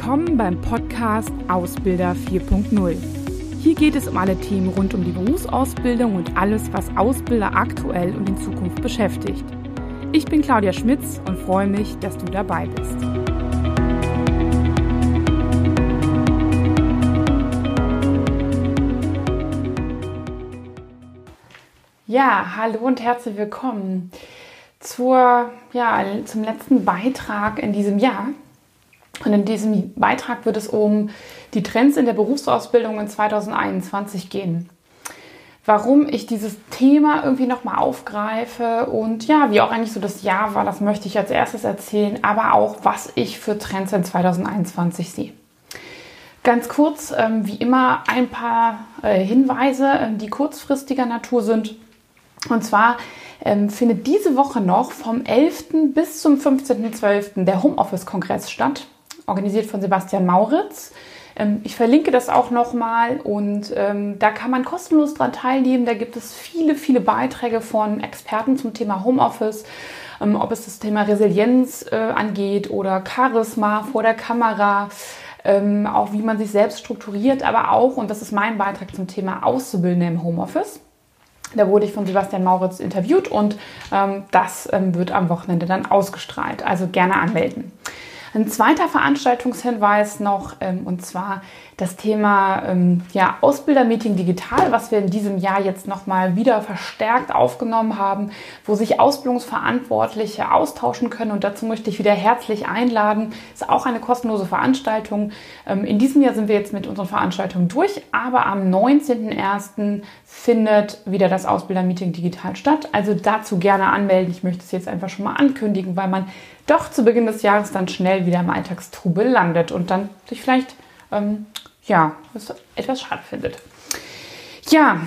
Willkommen beim Podcast Ausbilder 4.0. Hier geht es um alle Themen rund um die Berufsausbildung und alles, was Ausbilder aktuell und in Zukunft beschäftigt. Ich bin Claudia Schmitz und freue mich, dass du dabei bist. Ja, hallo und herzlich willkommen zur, ja, zum letzten Beitrag in diesem Jahr. Und in diesem Beitrag wird es um die Trends in der Berufsausbildung in 2021 gehen. Warum ich dieses Thema irgendwie nochmal aufgreife und ja, wie auch eigentlich so das Jahr war, das möchte ich als erstes erzählen, aber auch, was ich für Trends in 2021 sehe. Ganz kurz, ähm, wie immer, ein paar äh, Hinweise, äh, die kurzfristiger Natur sind. Und zwar ähm, findet diese Woche noch vom 11. bis zum 15.12. der Homeoffice-Kongress statt organisiert von Sebastian Mauritz. Ähm, ich verlinke das auch nochmal und ähm, da kann man kostenlos dran teilnehmen. Da gibt es viele, viele Beiträge von Experten zum Thema Homeoffice, ähm, ob es das Thema Resilienz äh, angeht oder Charisma vor der Kamera. Ähm, auch wie man sich selbst strukturiert, aber auch, und das ist mein Beitrag zum Thema Auszubildende im Homeoffice. Da wurde ich von Sebastian Mauritz interviewt und ähm, das ähm, wird am Wochenende dann ausgestrahlt. Also gerne anmelden. Ein zweiter Veranstaltungshinweis noch, ähm, und zwar das Thema ähm, ja, Ausbildermeeting digital, was wir in diesem Jahr jetzt nochmal wieder verstärkt aufgenommen haben, wo sich Ausbildungsverantwortliche austauschen können. Und dazu möchte ich wieder herzlich einladen. Ist auch eine kostenlose Veranstaltung. Ähm, in diesem Jahr sind wir jetzt mit unseren Veranstaltungen durch, aber am 19.01. findet wieder das Ausbildermeeting digital statt. Also dazu gerne anmelden. Ich möchte es jetzt einfach schon mal ankündigen, weil man doch zu Beginn des Jahres dann schnell wieder im Alltagstrubel landet und dann sich vielleicht ähm, ja, etwas schade findet. Ja,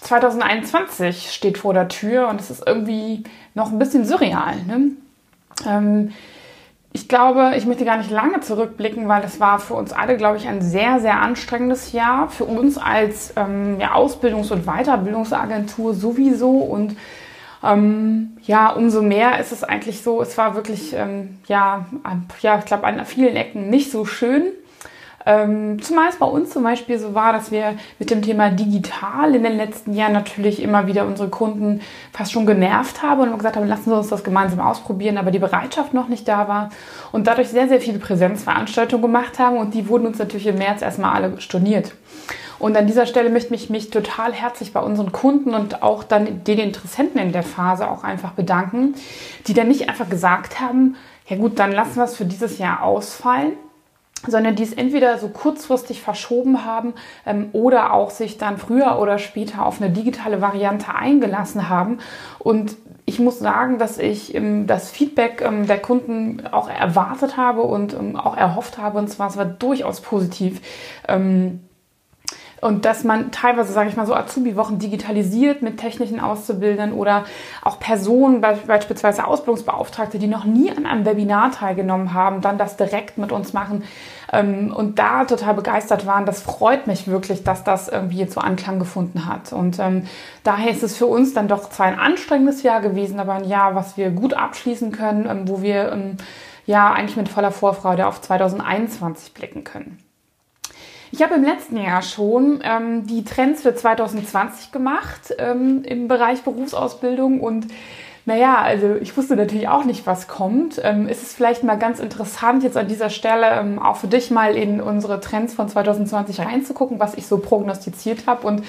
2021 steht vor der Tür und es ist irgendwie noch ein bisschen surreal. Ne? Ähm, ich glaube, ich möchte gar nicht lange zurückblicken, weil es war für uns alle, glaube ich, ein sehr, sehr anstrengendes Jahr. Für uns als ähm, ja, Ausbildungs- und Weiterbildungsagentur sowieso und ähm, ja, umso mehr ist es eigentlich so, es war wirklich, ähm, ja, ja, ich glaube, an vielen Ecken nicht so schön. Ähm, zumal es bei uns zum Beispiel so war, dass wir mit dem Thema digital in den letzten Jahren natürlich immer wieder unsere Kunden fast schon genervt haben und gesagt haben, lassen Sie uns das gemeinsam ausprobieren, aber die Bereitschaft noch nicht da war und dadurch sehr, sehr viele Präsenzveranstaltungen gemacht haben und die wurden uns natürlich im März erstmal alle storniert. Und an dieser Stelle möchte ich mich total herzlich bei unseren Kunden und auch dann den Interessenten in der Phase auch einfach bedanken, die dann nicht einfach gesagt haben, ja gut, dann lassen wir es für dieses Jahr ausfallen, sondern die es entweder so kurzfristig verschoben haben ähm, oder auch sich dann früher oder später auf eine digitale Variante eingelassen haben. Und ich muss sagen, dass ich ähm, das Feedback ähm, der Kunden auch erwartet habe und ähm, auch erhofft habe. Und zwar, es war durchaus positiv. Ähm, und dass man teilweise, sage ich mal, so Azubi-Wochen digitalisiert mit technischen Auszubildenden oder auch Personen, beispielsweise Ausbildungsbeauftragte, die noch nie an einem Webinar teilgenommen haben, dann das direkt mit uns machen ähm, und da total begeistert waren. Das freut mich wirklich, dass das irgendwie jetzt so Anklang gefunden hat. Und ähm, daher ist es für uns dann doch zwar ein anstrengendes Jahr gewesen, aber ein Jahr, was wir gut abschließen können, ähm, wo wir ähm, ja eigentlich mit voller Vorfreude auf 2021 blicken können. Ich habe im letzten Jahr schon ähm, die Trends für 2020 gemacht ähm, im Bereich Berufsausbildung und naja, also ich wusste natürlich auch nicht, was kommt. Ähm, ist es vielleicht mal ganz interessant, jetzt an dieser Stelle ähm, auch für dich mal in unsere Trends von 2020 reinzugucken, was ich so prognostiziert habe. Und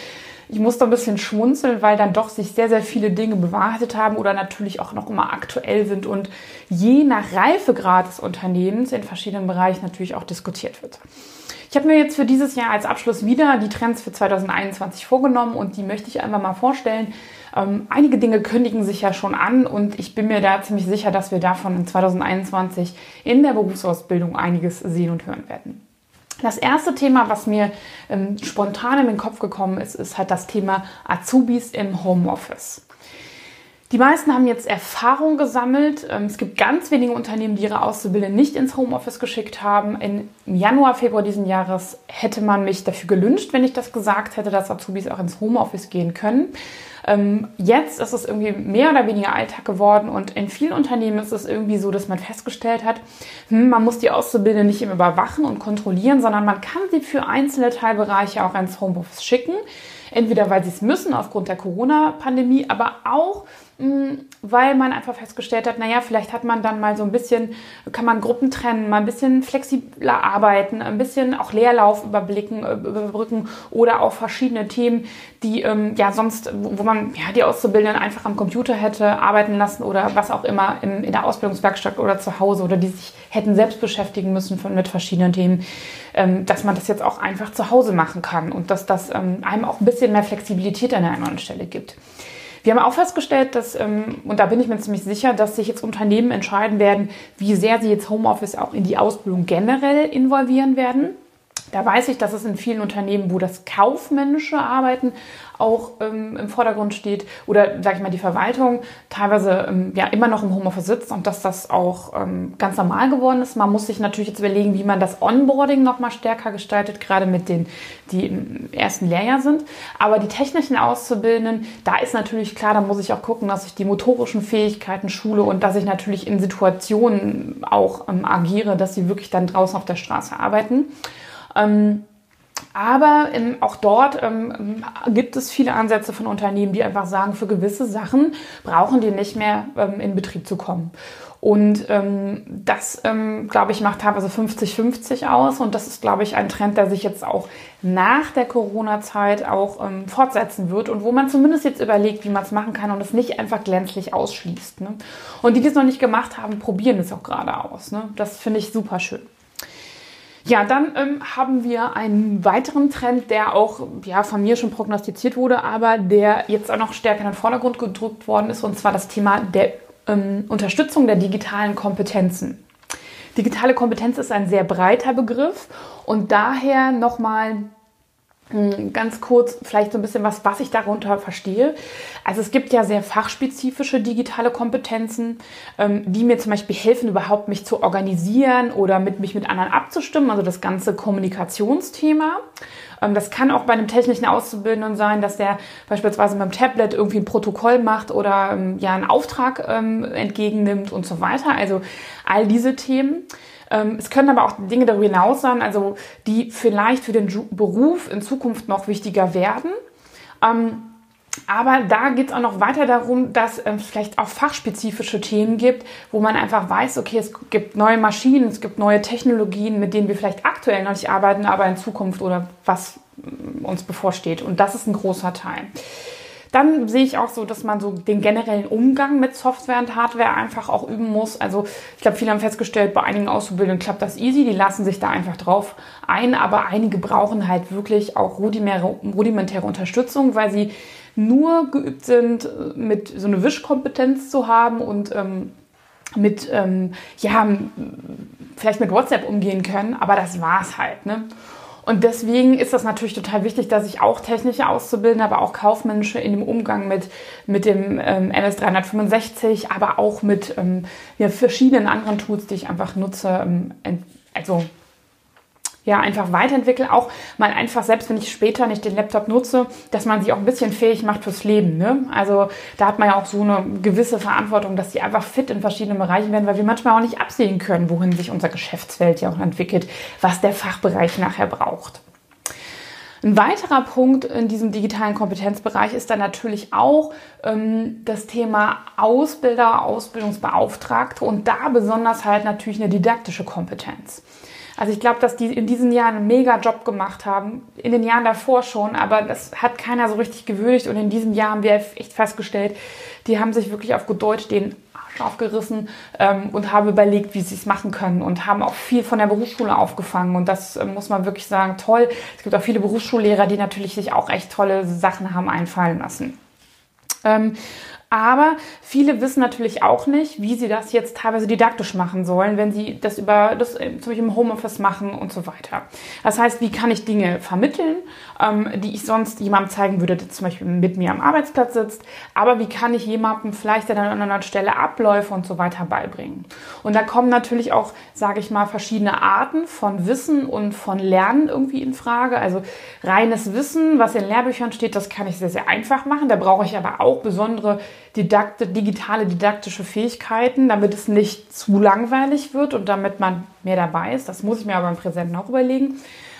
ich musste ein bisschen schmunzeln, weil dann doch sich sehr, sehr viele Dinge bewahrheitet haben oder natürlich auch noch immer aktuell sind und je nach Reifegrad des Unternehmens in verschiedenen Bereichen natürlich auch diskutiert wird. Ich habe mir jetzt für dieses Jahr als Abschluss wieder die Trends für 2021 vorgenommen und die möchte ich einfach mal vorstellen. Ähm, einige Dinge kündigen sich ja schon an und ich bin mir da ziemlich sicher, dass wir davon in 2021 in der Berufsausbildung einiges sehen und hören werden. Das erste Thema, was mir ähm, spontan in den Kopf gekommen ist, ist halt das Thema Azubis im Homeoffice. Die meisten haben jetzt Erfahrung gesammelt. Ähm, es gibt ganz wenige Unternehmen, die ihre Auszubildenden nicht ins Homeoffice geschickt haben. Im Januar, Februar diesen Jahres hätte man mich dafür gelünscht, wenn ich das gesagt hätte, dass Azubis auch ins Homeoffice gehen können. Ähm, jetzt ist es irgendwie mehr oder weniger Alltag geworden und in vielen Unternehmen ist es irgendwie so, dass man festgestellt hat, hm, man muss die Auszubildenden nicht immer überwachen und kontrollieren, sondern man kann sie für einzelne Teilbereiche auch ins Homeoffice schicken. Entweder weil sie es müssen aufgrund der Corona-Pandemie, aber auch hm, weil man einfach festgestellt hat, naja, vielleicht hat man dann mal so ein bisschen, kann man Gruppen trennen, mal ein bisschen flexibler arbeiten, ein bisschen auch Leerlauf überblicken, äh, überbrücken oder auch verschiedene Themen, die ähm, ja sonst, wo man ja die Auszubildenden einfach am Computer hätte arbeiten lassen oder was auch immer in, in der Ausbildungswerkstatt oder zu Hause oder die sich hätten selbst beschäftigen müssen von, mit verschiedenen Themen, ähm, dass man das jetzt auch einfach zu Hause machen kann und dass das ähm, einem auch ein bisschen mehr Flexibilität an der einen oder anderen Stelle gibt. Wir haben auch festgestellt, dass, ähm, und da bin ich mir ziemlich sicher, dass sich jetzt Unternehmen entscheiden werden, wie sehr sie jetzt Homeoffice auch in die Ausbildung generell involvieren werden. Da weiß ich, dass es in vielen Unternehmen, wo das kaufmännische Arbeiten auch ähm, im Vordergrund steht oder, sage ich mal, die Verwaltung teilweise ähm, ja immer noch im Homeoffice sitzt und dass das auch ähm, ganz normal geworden ist. Man muss sich natürlich jetzt überlegen, wie man das Onboarding noch mal stärker gestaltet, gerade mit denen, die im ersten Lehrjahr sind. Aber die technischen Auszubildenden, da ist natürlich klar, da muss ich auch gucken, dass ich die motorischen Fähigkeiten schule und dass ich natürlich in Situationen auch ähm, agiere, dass sie wirklich dann draußen auf der Straße arbeiten. Ähm, aber ähm, auch dort ähm, gibt es viele Ansätze von Unternehmen, die einfach sagen, für gewisse Sachen brauchen die nicht mehr ähm, in Betrieb zu kommen. Und ähm, das, ähm, glaube ich, macht teilweise 50-50 aus. Und das ist, glaube ich, ein Trend, der sich jetzt auch nach der Corona-Zeit auch ähm, fortsetzen wird und wo man zumindest jetzt überlegt, wie man es machen kann und es nicht einfach glänzlich ausschließt. Ne? Und die, die es noch nicht gemacht haben, probieren es auch gerade aus. Ne? Das finde ich super schön. Ja, dann ähm, haben wir einen weiteren Trend, der auch ja, von mir schon prognostiziert wurde, aber der jetzt auch noch stärker in den Vordergrund gedrückt worden ist, und zwar das Thema der ähm, Unterstützung der digitalen Kompetenzen. Digitale Kompetenz ist ein sehr breiter Begriff und daher nochmal hm, ganz kurz vielleicht so ein bisschen was, was ich darunter verstehe. Also es gibt ja sehr fachspezifische digitale Kompetenzen, ähm, die mir zum Beispiel helfen, überhaupt mich zu organisieren oder mit mich mit anderen abzustimmen. Also das ganze Kommunikationsthema. Ähm, das kann auch bei einem technischen Auszubildenden sein, dass der beispielsweise mit dem Tablet irgendwie ein Protokoll macht oder ähm, ja einen Auftrag entgegennimmt und so weiter. Also all diese Themen. Ähm, es können aber auch Dinge darüber hinaus sein, also die vielleicht für den Beruf in Zukunft noch wichtiger werden. Ähm, aber da geht es auch noch weiter darum, dass es ähm, vielleicht auch fachspezifische Themen gibt, wo man einfach weiß, okay, es gibt neue Maschinen, es gibt neue Technologien, mit denen wir vielleicht aktuell noch nicht arbeiten, aber in Zukunft oder was uns bevorsteht. Und das ist ein großer Teil. Dann sehe ich auch so, dass man so den generellen Umgang mit Software und Hardware einfach auch üben muss. Also ich glaube, viele haben festgestellt, bei einigen Auszubildenden klappt das easy, die lassen sich da einfach drauf ein, aber einige brauchen halt wirklich auch rudimentäre, Unterstützung, weil sie nur geübt sind, mit so eine Wischkompetenz zu haben und ähm, mit, ähm, ja, vielleicht mit WhatsApp umgehen können, aber das war's halt. Ne? Und deswegen ist das natürlich total wichtig, dass ich auch technische Auszubildende, aber auch kaufmännische in dem Umgang mit, mit dem ähm, MS 365, aber auch mit ähm, ja, verschiedenen anderen Tools, die ich einfach nutze, ähm, also ja, einfach weiterentwickle, auch mal einfach, selbst wenn ich später nicht den Laptop nutze, dass man sich auch ein bisschen fähig macht fürs Leben. Ne? Also da hat man ja auch so eine gewisse Verantwortung, dass die einfach fit in verschiedenen Bereichen werden, weil wir manchmal auch nicht absehen können, wohin sich unser Geschäftsfeld ja auch entwickelt, was der Fachbereich nachher braucht. Ein weiterer Punkt in diesem digitalen Kompetenzbereich ist dann natürlich auch ähm, das Thema Ausbilder, Ausbildungsbeauftragte und da besonders halt natürlich eine didaktische Kompetenz. Also ich glaube, dass die in diesen Jahren einen mega Job gemacht haben. In den Jahren davor schon, aber das hat keiner so richtig gewürdigt. Und in diesem Jahr haben wir echt festgestellt, die haben sich wirklich auf gut Deutsch den Arsch aufgerissen ähm, und haben überlegt, wie sie es machen können und haben auch viel von der Berufsschule aufgefangen. Und das äh, muss man wirklich sagen, toll. Es gibt auch viele Berufsschullehrer, die natürlich sich auch echt tolle Sachen haben einfallen lassen. Ähm, Aber viele wissen natürlich auch nicht, wie sie das jetzt teilweise didaktisch machen sollen, wenn sie das über das äh, zum Beispiel im Homeoffice machen und so weiter. Das heißt, wie kann ich Dinge vermitteln, ähm, die ich sonst jemandem zeigen würde, der zum Beispiel mit mir am Arbeitsplatz sitzt. Aber wie kann ich jemandem vielleicht an einer anderen Stelle Abläufe und so weiter beibringen? Und da kommen natürlich auch, sage ich mal, verschiedene Arten von Wissen und von Lernen irgendwie in Frage. Also reines Wissen, was in Lehrbüchern steht, das kann ich sehr, sehr einfach machen. Da brauche ich aber auch besondere didakte, digitale didaktische Fähigkeiten, damit es nicht zu langweilig wird und damit man mehr dabei ist. Das muss ich mir aber im Präsenten auch überlegen.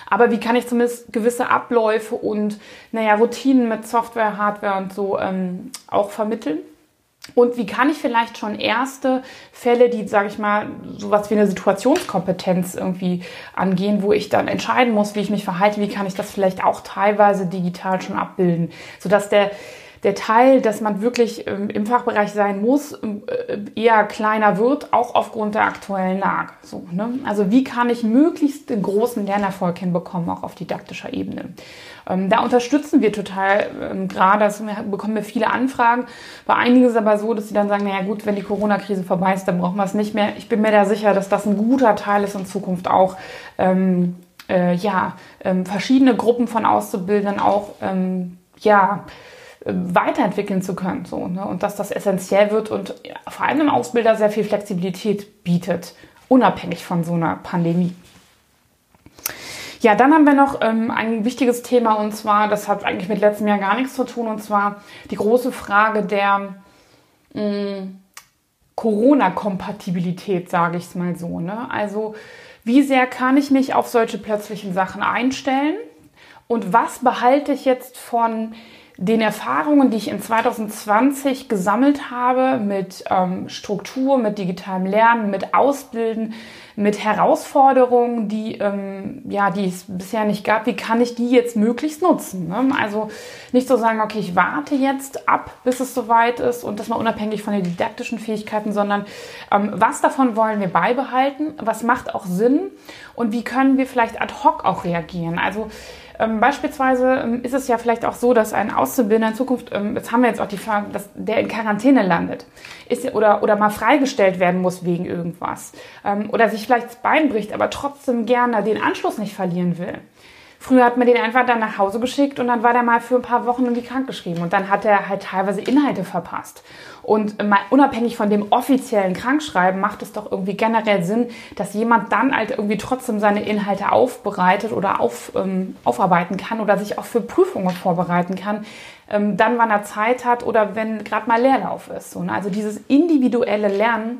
Aber wie kann ich zumindest gewisse Abläufe und naja, Routinen mit Software, Hardware und so ähm, auch vermitteln? Und wie kann ich vielleicht schon erste Fälle, die, sage ich mal, sowas wie eine Situationskompetenz irgendwie angehen, wo ich dann entscheiden muss, wie ich mich verhalte, wie kann ich das vielleicht auch teilweise digital schon abbilden, sodass der der Teil, dass man wirklich ähm, im Fachbereich sein muss, ähm, äh, eher kleiner wird, auch aufgrund der aktuellen Lage. So, ne? Also wie kann ich möglichst den großen Lernerfolg hinbekommen, auch auf didaktischer Ebene? Ähm, da unterstützen wir total ähm, gerade, das bekommen wir viele Anfragen. Bei einigen ist es aber so, dass sie dann sagen, naja gut, wenn die Corona-Krise vorbei ist, dann brauchen wir es nicht mehr. Ich bin mir da sicher, dass das ein guter Teil ist in Zukunft auch. Ähm, äh, ja, ähm, verschiedene Gruppen von Auszubildenden auch, ähm, ja, weiterentwickeln zu können. So, ne? Und dass das essentiell wird und vor allem im Ausbilder sehr viel Flexibilität bietet, unabhängig von so einer Pandemie. Ja, dann haben wir noch ähm, ein wichtiges Thema und zwar, das hat eigentlich mit letztem Jahr gar nichts zu tun, und zwar die große Frage der mm, Corona-Kompatibilität, sage ich es mal so. Ne? Also wie sehr kann ich mich auf solche plötzlichen Sachen einstellen und was behalte ich jetzt von den Erfahrungen, die ich in 2020 gesammelt habe mit ähm, Struktur, mit digitalem Lernen, mit Ausbilden, mit Herausforderungen, die, ähm, ja, die es bisher nicht gab, wie kann ich die jetzt möglichst nutzen? Ne? Also nicht so sagen, okay, ich warte jetzt ab, bis es soweit ist und das mal unabhängig von den didaktischen Fähigkeiten, sondern ähm, was davon wollen wir beibehalten? Was macht auch Sinn? Und wie können wir vielleicht ad hoc auch reagieren? Also beispielsweise ähm, ist es ja vielleicht auch so, dass ein Auszubildender in Zukunft, ähm, jetzt haben wir jetzt auch die Frage, dass der in Quarantäne landet ist, oder, oder mal freigestellt werden muss wegen irgendwas ähm, oder sich vielleicht das Bein bricht, aber trotzdem gerne den Anschluss nicht verlieren will. Früher hat man den einfach dann nach Hause geschickt und dann war der mal für ein paar Wochen irgendwie krankgeschrieben und dann hat er halt teilweise Inhalte verpasst. Und mal unabhängig von dem offiziellen Krankschreiben macht es doch irgendwie generell Sinn, dass jemand dann halt irgendwie trotzdem seine Inhalte aufbereitet oder auf, ähm, aufarbeiten kann oder sich auch für Prüfungen vorbereiten kann, ähm, dann wann er Zeit hat oder wenn gerade mal Leerlauf ist. So, ne? Also dieses individuelle Lernen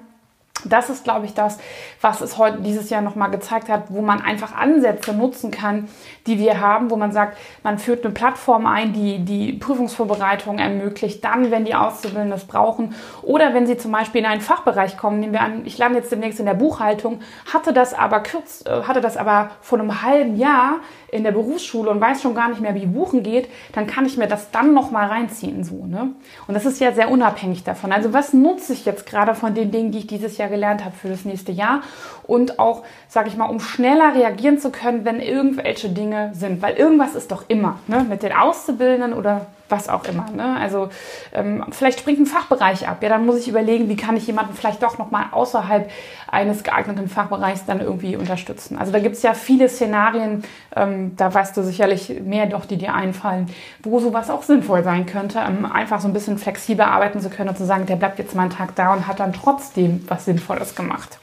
das ist, glaube ich, das, was es heute dieses Jahr nochmal gezeigt hat, wo man einfach Ansätze nutzen kann, die wir haben, wo man sagt, man führt eine Plattform ein, die die Prüfungsvorbereitung ermöglicht, dann, wenn die Auszubildenden es brauchen oder wenn sie zum Beispiel in einen Fachbereich kommen, nehmen wir an, ich lande jetzt demnächst in der Buchhaltung, hatte das aber kürz, äh, hatte das aber vor einem halben Jahr in der Berufsschule und weiß schon gar nicht mehr, wie Buchen geht, dann kann ich mir das dann nochmal reinziehen, so, ne? Und das ist ja sehr unabhängig davon. Also was nutze ich jetzt gerade von den Dingen, die ich dieses Jahr gelernt habe für das nächste Jahr und auch, sage ich mal, um schneller reagieren zu können, wenn irgendwelche Dinge sind, weil irgendwas ist doch immer, ne? Mit den Auszubildenden oder was auch immer. Ne? Also ähm, vielleicht springt ein Fachbereich ab. Ja, dann muss ich überlegen, wie kann ich jemanden vielleicht doch nochmal außerhalb eines geeigneten Fachbereichs dann irgendwie unterstützen. Also da gibt es ja viele Szenarien, ähm, da weißt du sicherlich mehr doch, die dir einfallen, wo sowas auch sinnvoll sein könnte, ähm, einfach so ein bisschen flexibler arbeiten zu können und zu sagen, der bleibt jetzt mal einen Tag da und hat dann trotzdem was Sinnvolles gemacht.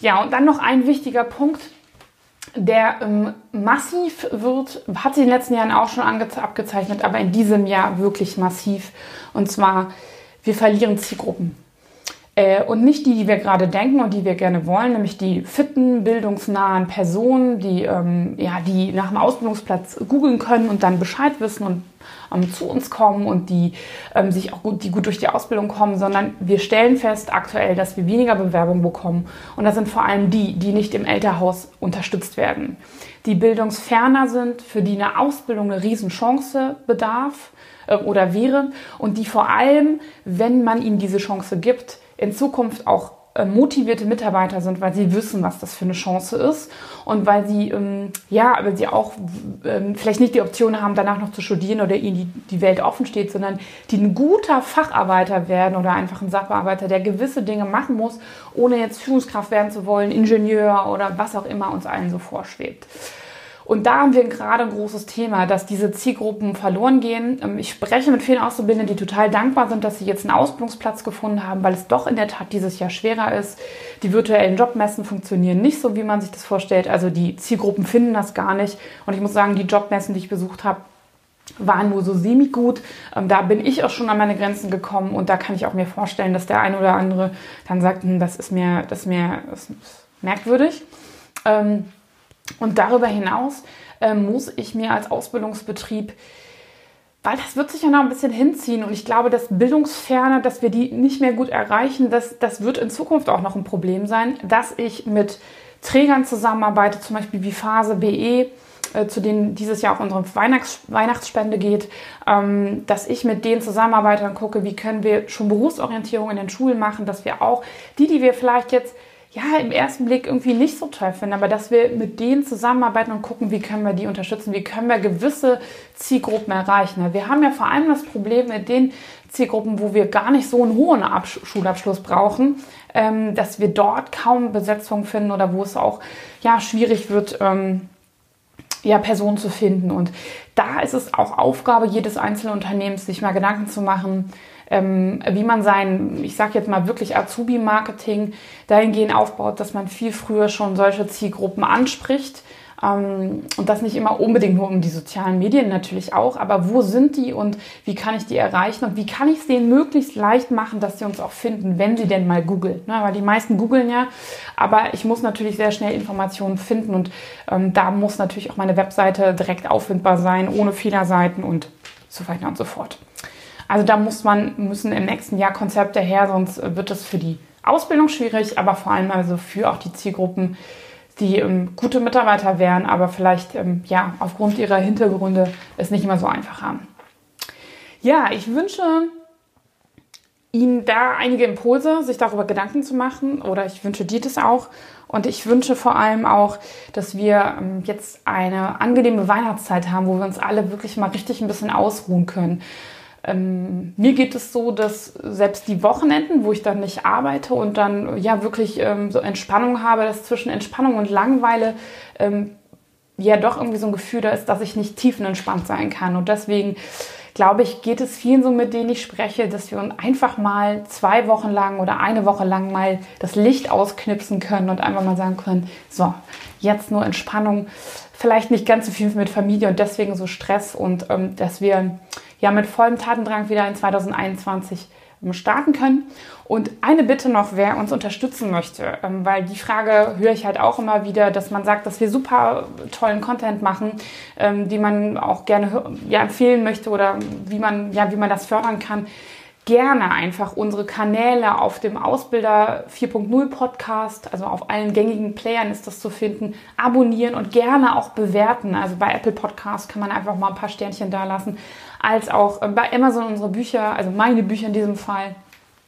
Ja, und dann noch ein wichtiger Punkt, der ähm, massiv wird, hat sich in den letzten Jahren auch schon abgezeichnet, aber in diesem Jahr wirklich massiv. Und zwar, wir verlieren Zielgruppen. Äh, und nicht die, die wir gerade denken und die wir gerne wollen, nämlich die fitten, bildungsnahen Personen, die, ähm, ja, die nach dem Ausbildungsplatz googeln können und dann Bescheid wissen und ähm, zu uns kommen und die ähm, sich auch gut, die gut durch die Ausbildung kommen, sondern wir stellen fest aktuell, dass wir weniger Bewerbungen bekommen. Und das sind vor allem die, die nicht im Elternhaus unterstützt werden. Die bildungsferner sind, für die eine Ausbildung eine Riesenchance bedarf äh, oder wäre und die vor allem, wenn man ihnen diese Chance gibt, in Zukunft auch äh, motivierte Mitarbeiter sind, weil sie wissen, was das für eine Chance ist und weil sie, ähm, ja, weil sie auch ähm, vielleicht nicht die Option haben, danach noch zu studieren oder ihnen die, die Welt offen steht, sondern die ein guter Facharbeiter werden oder einfach ein Sachbearbeiter, der gewisse Dinge machen muss, ohne jetzt Führungskraft werden zu wollen, Ingenieur oder was auch immer uns allen so vorschwebt. Und da haben wir gerade ein großes Thema, dass diese Zielgruppen verloren gehen. Ähm, ich spreche mit vielen Auszubildenden, die total dankbar sind, dass sie jetzt einen Ausbildungsplatz gefunden haben, weil es doch in der Tat dieses Jahr schwerer ist. Die virtuellen Jobmessen funktionieren nicht so, wie man sich das vorstellt. Also die Zielgruppen finden das gar nicht. Und ich muss sagen, die Jobmessen, die ich besucht habe, waren nur so semi-gut. Ähm, da bin ich auch schon an meine Grenzen gekommen und da kann ich auch mir vorstellen, dass der eine oder andere dann sagt, hm, das ist mir, das ist mir das ist merkwürdig. Ähm, und darüber hinaus äh, muss ich mir als Ausbildungsbetrieb, weil das wird sich ja noch ein bisschen hinziehen und ich glaube, dass Bildungsferne, dass wir die nicht mehr gut erreichen, das, das wird in Zukunft auch noch ein Problem sein, dass ich mit Trägern zusammenarbeite, zum Beispiel wie Phase BE, äh, zu denen dieses Jahr auch unsere Weihnachts Weihnachtsspende geht, ähm, dass ich mit denen zusammenarbeite und gucke, wie können wir schon Berufsorientierung in den Schulen machen, dass wir auch die, die wir vielleicht jetzt ja, im ersten Blick irgendwie nicht so toll finden, aber dass wir mit denen zusammenarbeiten und gucken, wie können wir die unterstützen, wie können wir gewisse Zielgruppen erreichen. Wir haben ja vor allem das Problem mit den Zielgruppen, wo wir gar nicht so einen hohen Absch Schulabschluss brauchen, ähm, dass wir dort kaum Besetzung finden oder wo es auch ja, schwierig wird, ähm, ja, Personen zu finden. Und da ist es auch Aufgabe jedes einzelnen Unternehmens, sich mal Gedanken zu machen, ähm, wie man sein, ich sage jetzt mal wirklich Azubi-Marketing dahingehend aufbaut, dass man viel früher schon solche Zielgruppen anspricht. Ähm, und das nicht immer unbedingt nur um die sozialen Medien natürlich auch, aber wo sind die und wie kann ich die erreichen und wie kann ich es denen möglichst leicht machen, dass sie uns auch finden, wenn sie denn mal googeln. Ne? Weil die meisten googeln ja, aber ich muss natürlich sehr schnell Informationen finden und ähm, da muss natürlich auch meine Webseite direkt auffindbar sein, ohne Fehlerseiten und so weiter und so fort. Also da muss man, müssen im nächsten Jahr Konzepte her, sonst wird es für die Ausbildung schwierig, aber vor allem also für auch die Zielgruppen, die ähm, gute Mitarbeiter wären, aber vielleicht ähm, ja aufgrund ihrer Hintergründe es nicht immer so einfach haben. Ja, ich wünsche Ihnen da einige Impulse, sich darüber Gedanken zu machen oder ich wünsche dir das auch. Und ich wünsche vor allem auch, dass wir ähm, jetzt eine angenehme Weihnachtszeit haben, wo wir uns alle wirklich mal richtig ein bisschen ausruhen können. Ähm, mir geht es so, dass selbst die Wochenenden, wo ich dann nicht arbeite und dann ja wirklich ähm, so Entspannung habe, dass zwischen Entspannung und Langweile ähm, ja doch irgendwie so ein Gefühl da ist, dass ich nicht tiefenentspannt sein kann. Und deswegen glaube ich, geht es vielen so, mit denen ich spreche, dass wir uns einfach mal zwei Wochen lang oder eine Woche lang mal das Licht ausknipsen können und einfach mal sagen können, so, jetzt nur Entspannung, vielleicht nicht ganz so viel mit Familie und deswegen so Stress und ähm, dass wir ja mit vollem Tatendrang wieder in 2021 ähm, starten können. Und eine Bitte noch, wer uns unterstützen möchte, ähm, weil die Frage höre ich halt auch immer wieder, dass man sagt, dass wir super tollen Content machen, ähm, die man auch gerne ja, empfehlen möchte oder wie man, ja, wie man das fördern kann gerne einfach unsere Kanäle auf dem Ausbilder 4.0 Podcast, also auf allen gängigen Playern ist das zu finden, abonnieren und gerne auch bewerten. Also bei Apple Podcast kann man einfach mal ein paar Sternchen da lassen, als auch äh, bei Amazon unsere Bücher, also meine Bücher in diesem Fall.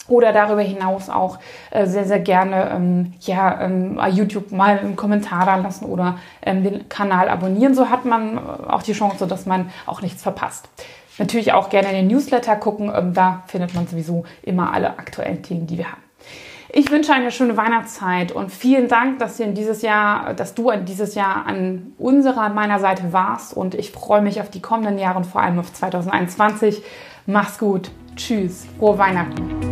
Oder darüber hinaus auch äh, sehr, sehr gerne ähm, ja, ähm, YouTube mal einen Kommentar da lassen oder ähm, den Kanal abonnieren. So hat man äh, auch die Chance, dass man auch nichts verpasst. Natürlich auch gerne in den Newsletter gucken. Ähm, da findet man sowieso immer alle aktuellen Themen, die wir haben. Ich wünsche eine schöne Weihnachtszeit und vielen Dank, dass, dieses Jahr, dass du dieses Jahr an unserer, an meiner Seite warst und ich freue mich auf die kommenden Jahre und vor allem auf 2021. Mach's gut. Tschüss. Frohe Weihnachten.